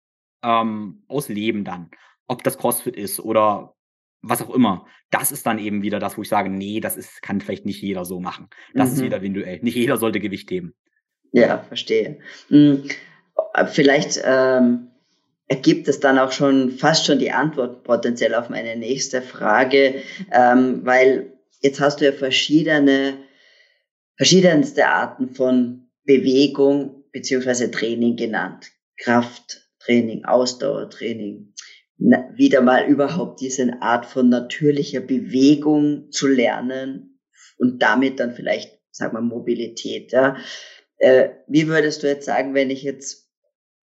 ähm, ausleben dann, ob das CrossFit ist oder was auch immer, das ist dann eben wieder das, wo ich sage, nee, das ist, kann vielleicht nicht jeder so machen. Das mhm. ist wieder individuell. Nicht jeder sollte Gewicht heben. Ja, verstehe. Hm, vielleicht ähm, ergibt es dann auch schon fast schon die Antwort potenziell auf meine nächste Frage, ähm, weil jetzt hast du ja verschiedene, verschiedenste Arten von Bewegung beziehungsweise Training genannt. Krafttraining, Ausdauertraining. wieder mal überhaupt diese Art von natürlicher Bewegung zu lernen und damit dann vielleicht, sagen wir, Mobilität. Ja. Äh, wie würdest du jetzt sagen, wenn ich jetzt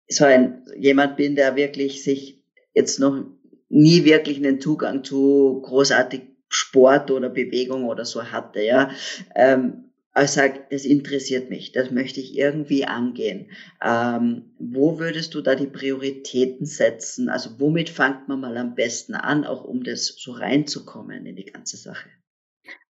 so ein jemand bin, der wirklich sich jetzt noch nie wirklich einen Zugang zu großartig Sport oder Bewegung oder so hatte, ja, ähm, ich sage, das interessiert mich, das möchte ich irgendwie angehen. Ähm, wo würdest du da die Prioritäten setzen? Also womit fängt man mal am besten an, auch um das so reinzukommen in die ganze Sache?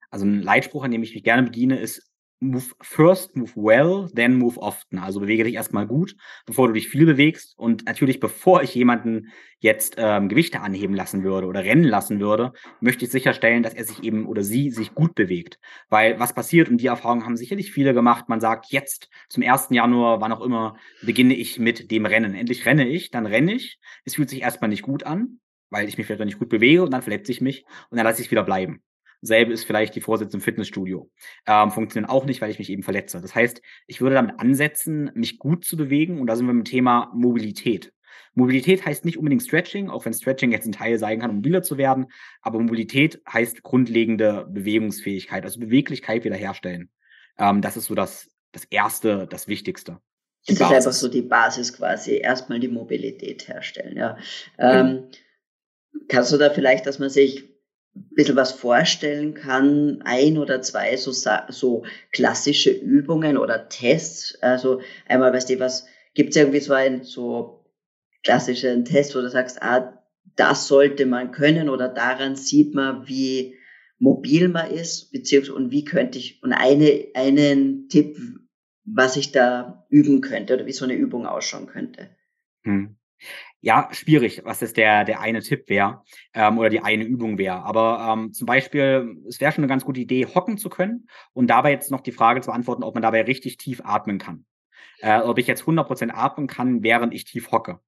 Also ein Leitspruch, an dem ich mich gerne bediene, ist move first, move well, then move often. Also bewege dich erstmal gut, bevor du dich viel bewegst. Und natürlich, bevor ich jemanden jetzt ähm, Gewichte anheben lassen würde oder rennen lassen würde, möchte ich sicherstellen, dass er sich eben oder sie sich gut bewegt. Weil was passiert, und die Erfahrung haben sicherlich viele gemacht, man sagt, jetzt zum 1. Januar, wann auch immer, beginne ich mit dem Rennen. Endlich renne ich, dann renne ich. Es fühlt sich erstmal nicht gut an, weil ich mich vielleicht nicht gut bewege und dann verletze ich mich und dann lasse ich es wieder bleiben. Selbe ist vielleicht die Vorsätze im Fitnessstudio. Ähm, funktionieren auch nicht, weil ich mich eben verletze. Das heißt, ich würde damit ansetzen, mich gut zu bewegen. Und da sind wir mit dem Thema Mobilität. Mobilität heißt nicht unbedingt Stretching, auch wenn Stretching jetzt ein Teil sein kann, um mobiler zu werden. Aber Mobilität heißt grundlegende Bewegungsfähigkeit, also Beweglichkeit wiederherstellen. Ähm, das ist so das, das Erste, das Wichtigste. Das ist einfach so die Basis quasi. Erstmal die Mobilität herstellen, ja. Ähm, ja. Kannst du da vielleicht, dass man sich ein bisschen was vorstellen kann, ein oder zwei so, so klassische Übungen oder Tests. Also einmal, weißt du, was gibt es irgendwie so einen so klassischen Test, wo du sagst, ah, das sollte man können oder daran sieht man, wie mobil man ist, beziehungsweise und wie könnte ich, und eine, einen Tipp, was ich da üben könnte oder wie so eine Übung ausschauen könnte. Hm ja, schwierig, was jetzt der, der eine Tipp wäre ähm, oder die eine Übung wäre. Aber ähm, zum Beispiel, es wäre schon eine ganz gute Idee, hocken zu können und dabei jetzt noch die Frage zu beantworten, ob man dabei richtig tief atmen kann. Äh, ob ich jetzt 100% atmen kann, während ich tief hocke.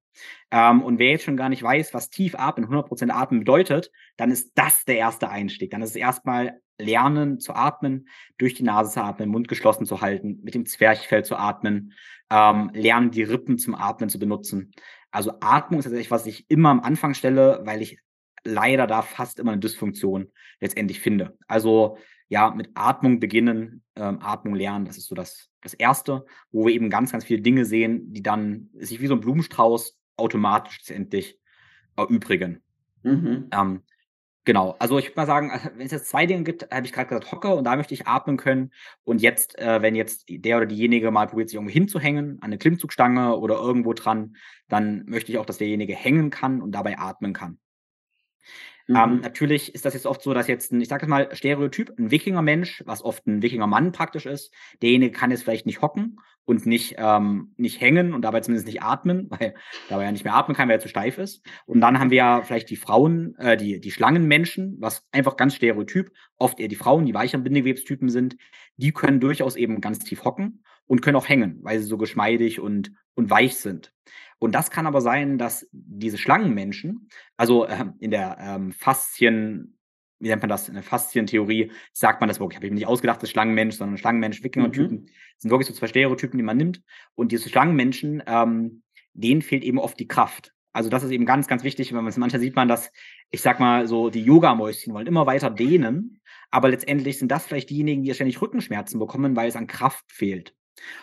Ähm, und wer jetzt schon gar nicht weiß, was tief atmen, 100% atmen bedeutet, dann ist das der erste Einstieg. Dann ist es erstmal lernen zu atmen, durch die Nase zu atmen, Mund geschlossen zu halten, mit dem Zwerchfell zu atmen, ähm, lernen die Rippen zum Atmen zu benutzen. Also Atmung ist tatsächlich, was ich immer am Anfang stelle, weil ich leider da fast immer eine Dysfunktion letztendlich finde. Also ja, mit Atmung beginnen, ähm, Atmung lernen, das ist so das, das Erste, wo wir eben ganz, ganz viele Dinge sehen, die dann sich wie so ein Blumenstrauß automatisch letztendlich erübrigen. Mhm. Ähm, Genau, also ich würde mal sagen, [LAUGHS] wenn es jetzt zwei Dinge gibt, habe ich gerade gesagt, hocke und da möchte ich atmen können. Und jetzt, äh, wenn jetzt der oder diejenige mal probiert, sich irgendwo hinzuhängen, an eine Klimmzugstange oder irgendwo dran, dann möchte ich auch, dass derjenige hängen kann und dabei atmen kann. Ähm, mhm. Ähm, natürlich ist das jetzt oft so, dass jetzt ein, ich sage mal, Stereotyp, ein Wikinger-Mensch, was oft ein Wikinger-Mann praktisch ist, derjenige kann jetzt vielleicht nicht hocken und nicht, ähm, nicht hängen und dabei zumindest nicht atmen, [LAUGHS] weil dabei ja nicht mehr atmen kann, weil er zu steif ist. Und dann haben wir ja vielleicht die Frauen, äh, die, die Schlangenmenschen, was einfach ganz Stereotyp, oft eher die Frauen, die weicheren Bindegewebstypen sind, die können durchaus eben ganz tief hocken und können auch hängen, weil sie so geschmeidig und, und weich sind. Und das kann aber sein, dass diese Schlangenmenschen, also äh, in der ähm, Faszien, wie nennt man das, in der Faszientheorie sagt man das wirklich, habe ich mir nicht ausgedacht, das Schlangenmensch, sondern Schlangenmensch, Wikinger-Typen, mhm. sind wirklich so zwei Stereotypen, die man nimmt. Und diese Schlangenmenschen, ähm, denen fehlt eben oft die Kraft. Also das ist eben ganz, ganz wichtig, weil man manchmal sieht man, dass, ich sag mal, so die Yogamäuschen wollen immer weiter dehnen, aber letztendlich sind das vielleicht diejenigen, die ständig Rückenschmerzen bekommen, weil es an Kraft fehlt.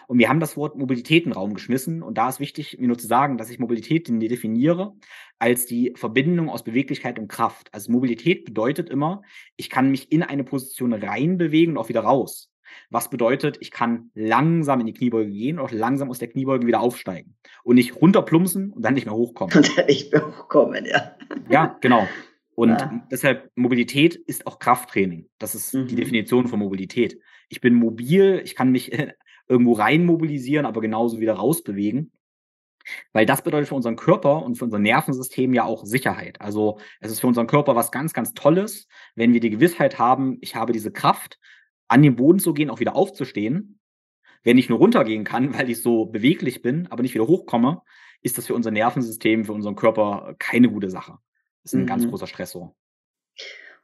Und wir haben das Wort Mobilität in den Raum geschmissen. Und da ist wichtig, mir nur zu sagen, dass ich Mobilität definiere als die Verbindung aus Beweglichkeit und Kraft. Also Mobilität bedeutet immer, ich kann mich in eine Position reinbewegen und auch wieder raus. Was bedeutet, ich kann langsam in die Kniebeuge gehen und auch langsam aus der Kniebeuge wieder aufsteigen. Und nicht runterplumpsen und dann nicht mehr hochkommen. Und dann nicht mehr hochkommen, ja. Ja, genau. Und ja. deshalb Mobilität ist auch Krafttraining. Das ist mhm. die Definition von Mobilität. Ich bin mobil, ich kann mich [LAUGHS] irgendwo rein mobilisieren, aber genauso wieder rausbewegen. Weil das bedeutet für unseren Körper und für unser Nervensystem ja auch Sicherheit. Also es ist für unseren Körper was ganz, ganz Tolles, wenn wir die Gewissheit haben, ich habe diese Kraft, an den Boden zu gehen, auch wieder aufzustehen. Wenn ich nur runtergehen kann, [LAUGHS] weil ich so beweglich bin, aber nicht wieder hochkomme, ist das für unser Nervensystem, für unseren Körper keine gute Sache. Das ist ein mhm. ganz großer Stressor.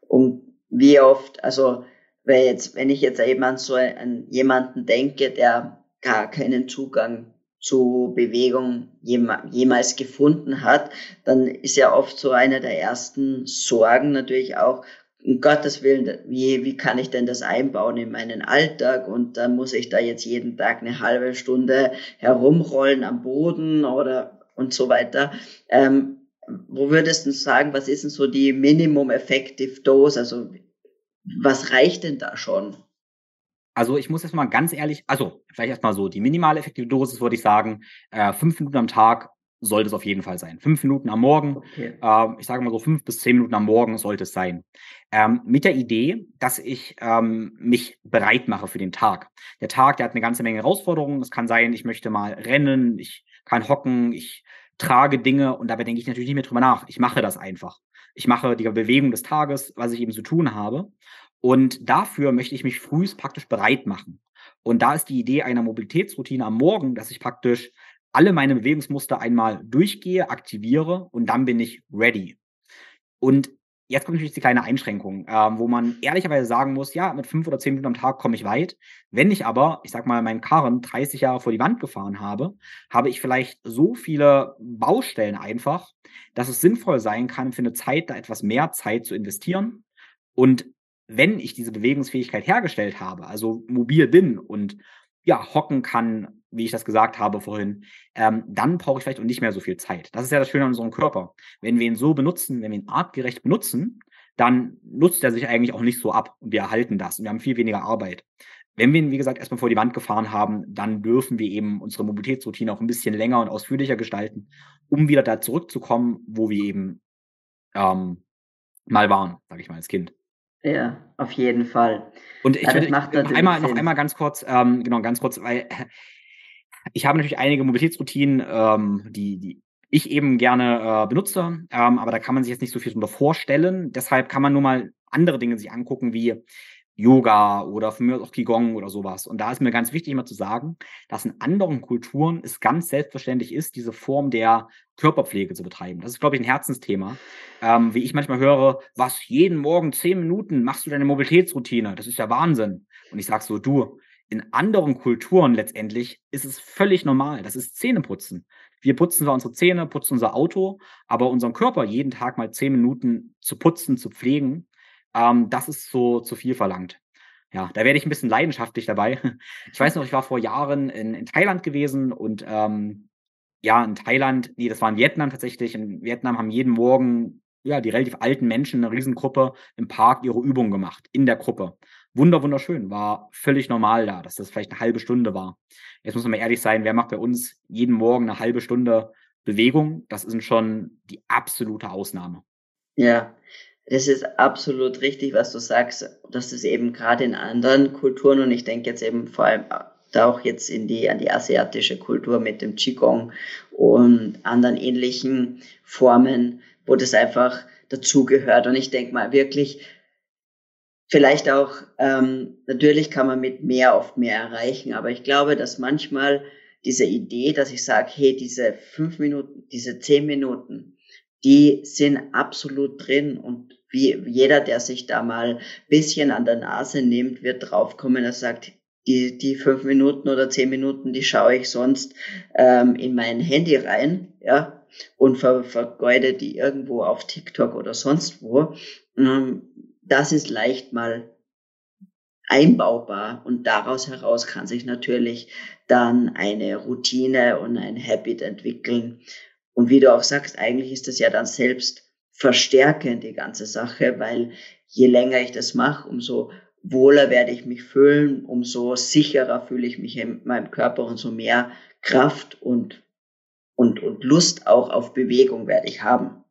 Und wie oft, also weil jetzt, wenn ich jetzt eben an so einen, jemanden denke, der gar keinen Zugang zu Bewegung jemals gefunden hat, dann ist ja oft so eine der ersten Sorgen natürlich auch, um Gottes Willen, wie, wie kann ich denn das einbauen in meinen Alltag? Und dann muss ich da jetzt jeden Tag eine halbe Stunde herumrollen am Boden oder und so weiter. Ähm, wo würdest du sagen, was ist denn so die Minimum Effective Dose? Also was reicht denn da schon? Also ich muss jetzt mal ganz ehrlich, also vielleicht erstmal so, die minimale effektive Dosis würde ich sagen, äh, fünf Minuten am Tag sollte es auf jeden Fall sein. Fünf Minuten am Morgen, okay. äh, ich sage mal so fünf bis zehn Minuten am Morgen sollte es sein. Ähm, mit der Idee, dass ich ähm, mich bereit mache für den Tag. Der Tag, der hat eine ganze Menge Herausforderungen. Es kann sein, ich möchte mal rennen, ich kann hocken, ich trage Dinge und dabei denke ich natürlich nicht mehr drüber nach. Ich mache das einfach. Ich mache die Bewegung des Tages, was ich eben zu tun habe. Und dafür möchte ich mich frühst praktisch bereit machen. Und da ist die Idee einer Mobilitätsroutine am Morgen, dass ich praktisch alle meine Bewegungsmuster einmal durchgehe, aktiviere und dann bin ich ready. Und jetzt kommt natürlich die kleine Einschränkung, äh, wo man ehrlicherweise sagen muss, ja, mit fünf oder zehn Minuten am Tag komme ich weit. Wenn ich aber, ich sag mal, meinen Karren 30 Jahre vor die Wand gefahren habe, habe ich vielleicht so viele Baustellen einfach, dass es sinnvoll sein kann, für eine Zeit da etwas mehr Zeit zu investieren und wenn ich diese Bewegungsfähigkeit hergestellt habe, also mobil bin und ja, hocken kann, wie ich das gesagt habe vorhin, ähm, dann brauche ich vielleicht auch nicht mehr so viel Zeit. Das ist ja das Schöne an unserem Körper. Wenn wir ihn so benutzen, wenn wir ihn artgerecht benutzen, dann nutzt er sich eigentlich auch nicht so ab und wir erhalten das und wir haben viel weniger Arbeit. Wenn wir ihn, wie gesagt, erstmal vor die Wand gefahren haben, dann dürfen wir eben unsere Mobilitätsroutine auch ein bisschen länger und ausführlicher gestalten, um wieder da zurückzukommen, wo wir eben ähm, mal waren, sage ich mal, als Kind. Ja, auf jeden Fall. Und ich ja, würde noch einmal, noch einmal ganz kurz, ähm, genau, ganz kurz, weil ich habe natürlich einige Mobilitätsroutinen, ähm, die, die ich eben gerne äh, benutze, ähm, aber da kann man sich jetzt nicht so viel drunter vorstellen. Deshalb kann man nur mal andere Dinge sich angucken, wie Yoga oder für mich auch Qigong oder sowas. Und da ist mir ganz wichtig immer zu sagen, dass in anderen Kulturen es ganz selbstverständlich ist, diese Form der Körperpflege zu betreiben. Das ist, glaube ich, ein Herzensthema. Ähm, wie ich manchmal höre, was, jeden Morgen zehn Minuten machst du deine Mobilitätsroutine? Das ist ja Wahnsinn. Und ich sage so, du, in anderen Kulturen letztendlich ist es völlig normal. Das ist Zähneputzen. Wir putzen zwar unsere Zähne, putzen unser Auto, aber unseren Körper jeden Tag mal zehn Minuten zu putzen, zu pflegen, ähm, das ist so zu viel verlangt. Ja, da werde ich ein bisschen leidenschaftlich dabei. [LAUGHS] Ich weiß noch, ich war vor Jahren in, in Thailand gewesen und ähm, ja, in Thailand, nee, das war in Vietnam tatsächlich. In Vietnam haben jeden Morgen ja die relativ alten Menschen, eine Riesengruppe im Park ihre Übungen gemacht, in der Gruppe. Wunder, wunderschön, war völlig normal da, dass das vielleicht eine halbe Stunde war. Jetzt muss man mal ehrlich sein, wer macht bei uns jeden Morgen eine halbe Stunde Bewegung? Das ist schon die absolute Ausnahme. Ja, das ist absolut richtig, was du sagst, dass es eben gerade in anderen Kulturen und ich denke jetzt eben vor allem da auch jetzt in die, an die asiatische Kultur mit dem Qigong und anderen ähnlichen Formen, wo das einfach dazugehört. Und ich denke mal wirklich, vielleicht auch, ähm, natürlich kann man mit mehr oft mehr erreichen, aber ich glaube, dass manchmal diese Idee, dass ich sage, hey, diese fünf Minuten, diese zehn Minuten, die sind absolut drin und wie jeder, der sich da mal bisschen an der Nase nimmt, wird draufkommen, er sagt, die, die fünf Minuten oder zehn Minuten, die schaue ich sonst ähm, in mein Handy rein, ja, und ver, vergeude die irgendwo auf TikTok oder sonst wo. Ähm, das ist leicht mal einbaubar und daraus heraus kann sich natürlich dann eine Routine und ein Habit entwickeln, und wie du auch sagst, eigentlich ist das ja dann selbst verstärkend, die ganze Sache, weil je länger ich das mache, umso wohler werde ich mich fühlen, umso sicherer fühle ich mich in meinem Körper und so mehr Kraft und, und, und Lust auch auf Bewegung werde ich haben.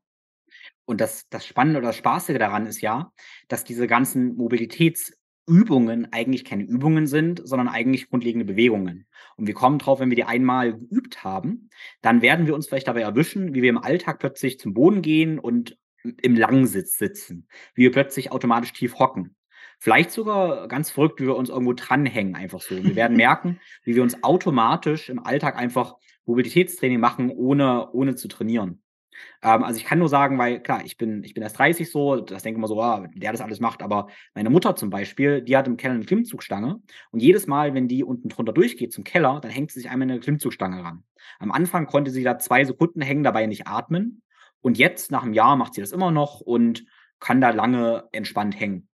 Und das, das Spannende oder das Spaßige daran ist ja, dass diese ganzen Mobilitäts- Übungen eigentlich keine Übungen sind, sondern eigentlich grundlegende Bewegungen. Und wir kommen drauf, wenn wir die einmal geübt haben, dann werden wir uns vielleicht dabei erwischen, wie wir im Alltag plötzlich zum Boden gehen und im Langsitz sitzen, wie wir plötzlich automatisch tief hocken. Vielleicht sogar ganz verrückt, wie wir uns irgendwo dranhängen, einfach so. Wir werden [LAUGHS] merken, wie wir uns automatisch im Alltag einfach Mobilitätstraining machen, ohne, ohne zu trainieren. Ähm, also ich kann nur sagen, weil klar, ich bin, ich bin erst 30 so, das denke ich mal so, ah, der das alles macht, aber meine Mutter zum Beispiel, die hat im Keller eine Klimmzugstange und jedes Mal, wenn die unten drunter durchgeht zum Keller, dann hängt sie sich einmal eine Klimmzugstange ran. Am Anfang konnte sie da zwei Sekunden hängen, dabei nicht atmen und jetzt, nach einem Jahr, macht sie das immer noch und kann da lange entspannt hängen.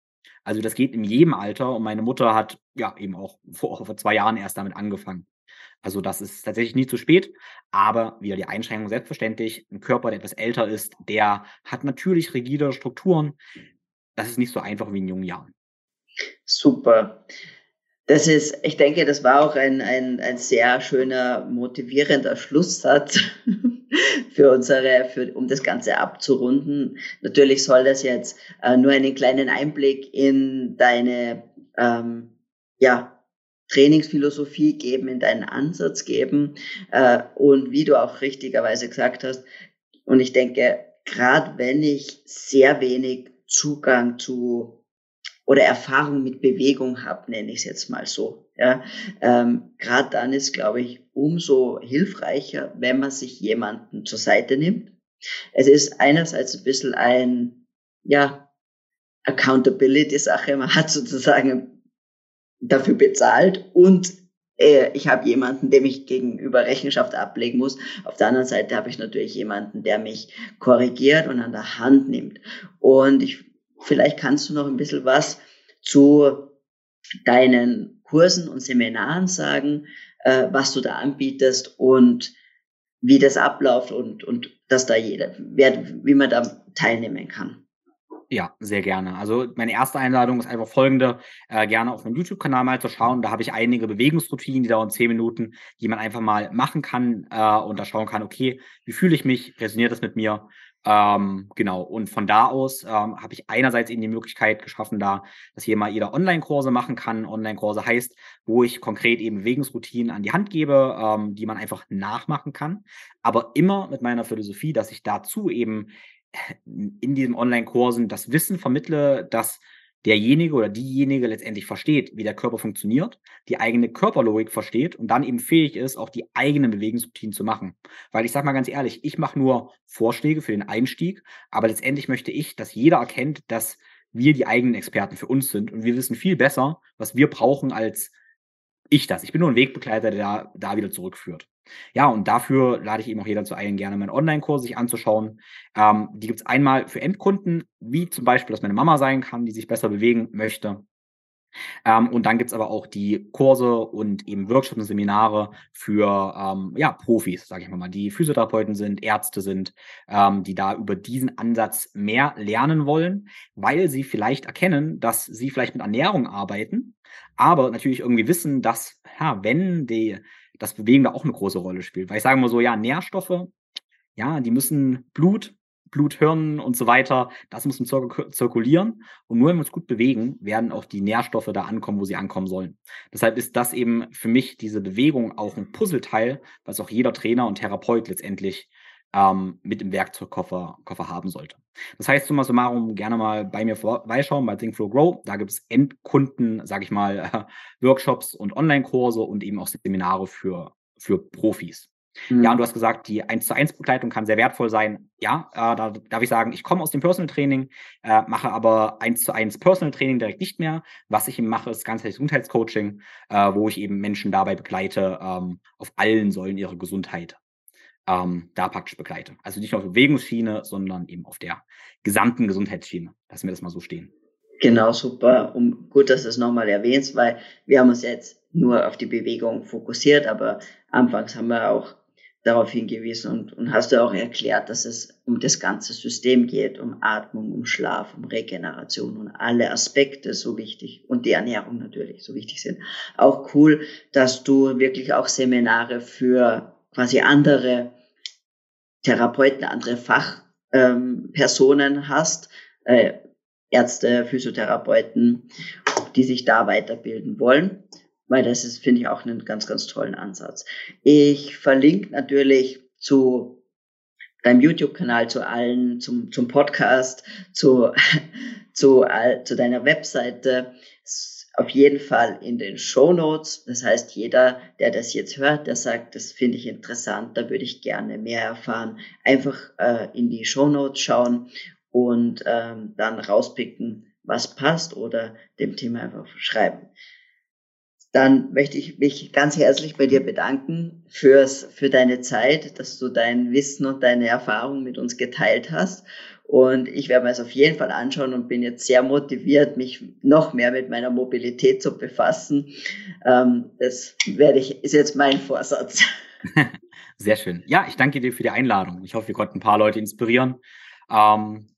Also das geht in jedem Alter und meine Mutter hat ja eben auch vor, vor zwei Jahren erst damit angefangen. Also das ist tatsächlich nie zu spät, aber wieder die Einschränkung selbstverständlich. Ein Körper, der etwas älter ist, der hat natürlich rigide Strukturen. Das ist nicht so einfach wie in jungen Jahren. Super. Das ist, ich denke, das war auch ein, ein, ein sehr schöner, motivierender Schlusssatz [LAUGHS] für unsere, für, um das Ganze abzurunden. Natürlich soll das jetzt äh, nur einen kleinen Einblick in deine, ähm, ja, Trainingsphilosophie geben, in deinen Ansatz geben äh, und wie du auch richtigerweise gesagt hast. Und ich denke, gerade wenn ich sehr wenig Zugang zu oder Erfahrung mit Bewegung habe, nenne ich es jetzt mal so. Ja, ähm, gerade dann ist, glaube ich, umso hilfreicher, wenn man sich jemanden zur Seite nimmt. Es ist einerseits ein bisschen ein, ja, Accountability-Sache. Man hat sozusagen dafür bezahlt und äh, ich habe jemanden, dem ich gegenüber Rechenschaft ablegen muss. Auf der anderen Seite habe ich natürlich jemanden, der mich korrigiert und an der Hand nimmt. Und ich, vielleicht kannst du noch ein bisschen was zu deinen Kursen und Seminaren sagen, äh, was du da anbietest und wie das abläuft und, und dass da jeder, wer, wie man da teilnehmen kann. Ja, sehr gerne. Also meine erste Einladung ist einfach folgende, äh, gerne auf meinem YouTube-Kanal mal zu schauen. Da habe ich einige Bewegungsroutinen, die dauern zehn Minuten, die man einfach mal machen kann äh, und da schauen kann, okay, wie fühle ich mich, resoniert das mit mir? Ähm, genau, und von da aus ähm, habe ich einerseits eben die Möglichkeit geschaffen, da, dass hier mal jeder Online-Kurse machen kann. Online-Kurse heißt, wo ich konkret eben Bewegungsroutinen an die Hand gebe, ähm, die man einfach nachmachen kann. Aber immer mit meiner Philosophie, dass ich dazu eben in diesen Online-Kursen das Wissen vermittle, dass derjenige oder diejenige letztendlich versteht, wie der Körper funktioniert, die eigene Körperlogik versteht und dann eben fähig ist, auch die eigenen Bewegungsroutinen zu machen. Weil ich sage mal ganz ehrlich, ich mache nur Vorschläge für den Einstieg, aber letztendlich möchte ich, dass jeder erkennt, dass wir die eigenen Experten für uns sind und wir wissen viel besser, was wir brauchen, als ich das. Ich bin nur ein Wegbegleiter, der da wieder zurückführt. Ja, und dafür lade ich eben auch jeder zu ein, gerne meinen Online-Kurs sich anzuschauen. Ähm, die gibt es einmal für Endkunden, wie zum Beispiel, dass meine Mama sein kann, die sich besser bewegen möchte. Ähm, und dann gibt's aber auch die Kurse und eben Workshops und Seminare für ähm, ja, Profis, sage ich mal, die Physiotherapeuten sind, Ärzte sind, ähm, die da über diesen Ansatz mehr lernen wollen, weil sie vielleicht erkennen, dass sie vielleicht mit Ernährung arbeiten, aber natürlich irgendwie wissen, dass ja, wenn die das Bewegen da auch eine große Rolle spielt. Weil ich sage mal so, ja, Nährstoffe, ja, die müssen Blut, Bluthirn und so weiter, das muss zir zirkulieren. Und nur wenn wir uns gut bewegen, werden auch die Nährstoffe da ankommen, wo sie ankommen sollen. Deshalb ist das eben für mich diese Bewegung auch ein Puzzleteil, was auch jeder Trainer und Therapeut letztendlich ähm, mit im Werkzeugkoffer Koffer haben sollte. Das heißt, summa summarum, gerne mal bei mir vorbeischauen bei Think Flow Grow. Da gibt es Endkunden, sage ich mal, äh, [LAUGHS] Workshops und Online-Kurse und eben auch Seminare für, für Profis. Mhm. Ja, und du hast gesagt, die 1 zu 1 Begleitung kann sehr wertvoll sein. Ja, äh, da darf ich sagen, ich komme aus dem Personal Training, äh, mache aber 1 zu 1 Personal Training direkt nicht mehr. Was ich eben mache, ist ganzheitliches Gesundheitscoaching, äh, wo ich eben Menschen dabei begleite, ähm, auf allen Säulen ihrer Gesundheit ähm, da praktisch begleite. Also nicht nur auf Bewegungsschiene, sondern eben auf der gesamten Gesundheitsschiene. Lassen wir das mal so stehen. Genau, super. Um, gut, dass du es nochmal erwähnst, weil wir haben uns jetzt nur auf die Bewegung fokussiert, aber anfangs haben wir auch darauf hingewiesen und, und hast du auch erklärt, dass es um das ganze System geht, um Atmung, um Schlaf, um Regeneration und alle Aspekte so wichtig und die Ernährung natürlich so wichtig sind. Auch cool, dass du wirklich auch Seminare für quasi andere Therapeuten, andere Fachpersonen ähm, hast, äh, Ärzte, Physiotherapeuten, die sich da weiterbilden wollen, weil das ist, finde ich, auch einen ganz, ganz tollen Ansatz. Ich verlinke natürlich zu deinem YouTube-Kanal, zu allen, zum, zum Podcast, zu, [LAUGHS] zu, zu deiner Webseite auf jeden Fall in den Show Notes. Das heißt, jeder, der das jetzt hört, der sagt, das finde ich interessant, da würde ich gerne mehr erfahren, einfach äh, in die Show Notes schauen und ähm, dann rauspicken, was passt oder dem Thema einfach schreiben. Dann möchte ich mich ganz herzlich bei dir bedanken fürs, für deine Zeit, dass du dein Wissen und deine Erfahrung mit uns geteilt hast. Und ich werde mir es auf jeden Fall anschauen und bin jetzt sehr motiviert, mich noch mehr mit meiner Mobilität zu befassen. Ähm, das werde ich, ist jetzt mein Vorsatz. [LAUGHS] Sehr schön. Ja, ich danke dir für die Einladung. Ich hoffe, wir konnten ein paar Leute inspirieren. Ähm,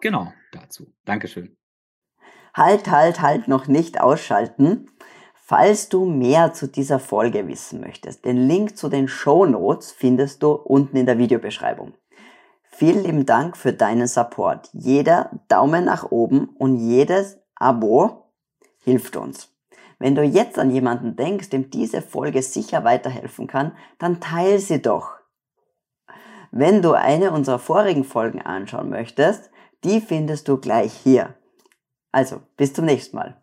genau dazu. Dankeschön. Halt, halt, halt, noch nicht ausschalten. Falls du mehr zu dieser Folge wissen möchtest, den Link zu den Show Notes findest du unten in der Videobeschreibung. Vielen lieben Dank für deinen Support. Jeder Daumen nach oben und jedes Abo hilft uns. Wenn du jetzt an jemanden denkst, dem diese Folge sicher weiterhelfen kann, dann teile sie doch. Wenn du eine unserer vorigen Folgen anschauen möchtest, die findest du gleich hier. Also, bis zum nächsten Mal.